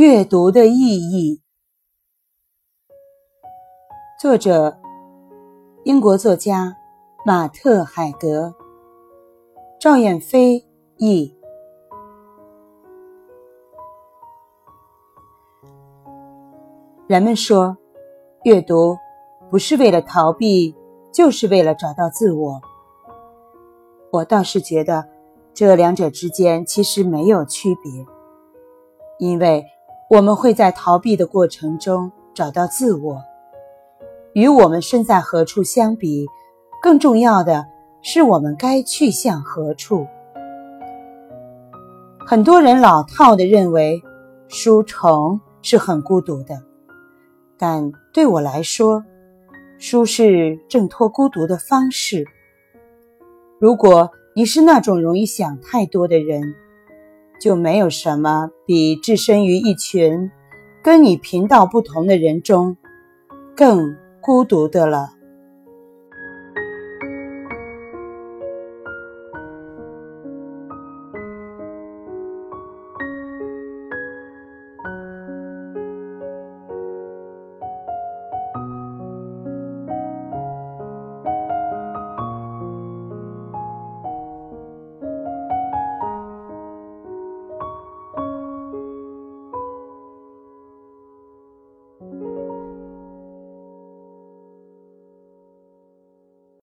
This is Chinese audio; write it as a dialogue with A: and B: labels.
A: 阅读的意义。作者：英国作家马特·海格，赵燕飞译。人们说，阅读不是为了逃避，就是为了找到自我。我倒是觉得，这两者之间其实没有区别，因为。我们会在逃避的过程中找到自我。与我们身在何处相比，更重要的是我们该去向何处。很多人老套的认为书虫是很孤独的，但对我来说，书是挣脱孤独的方式。如果你是那种容易想太多的人，就没有什么比置身于一群跟你频道不同的人中更孤独的了。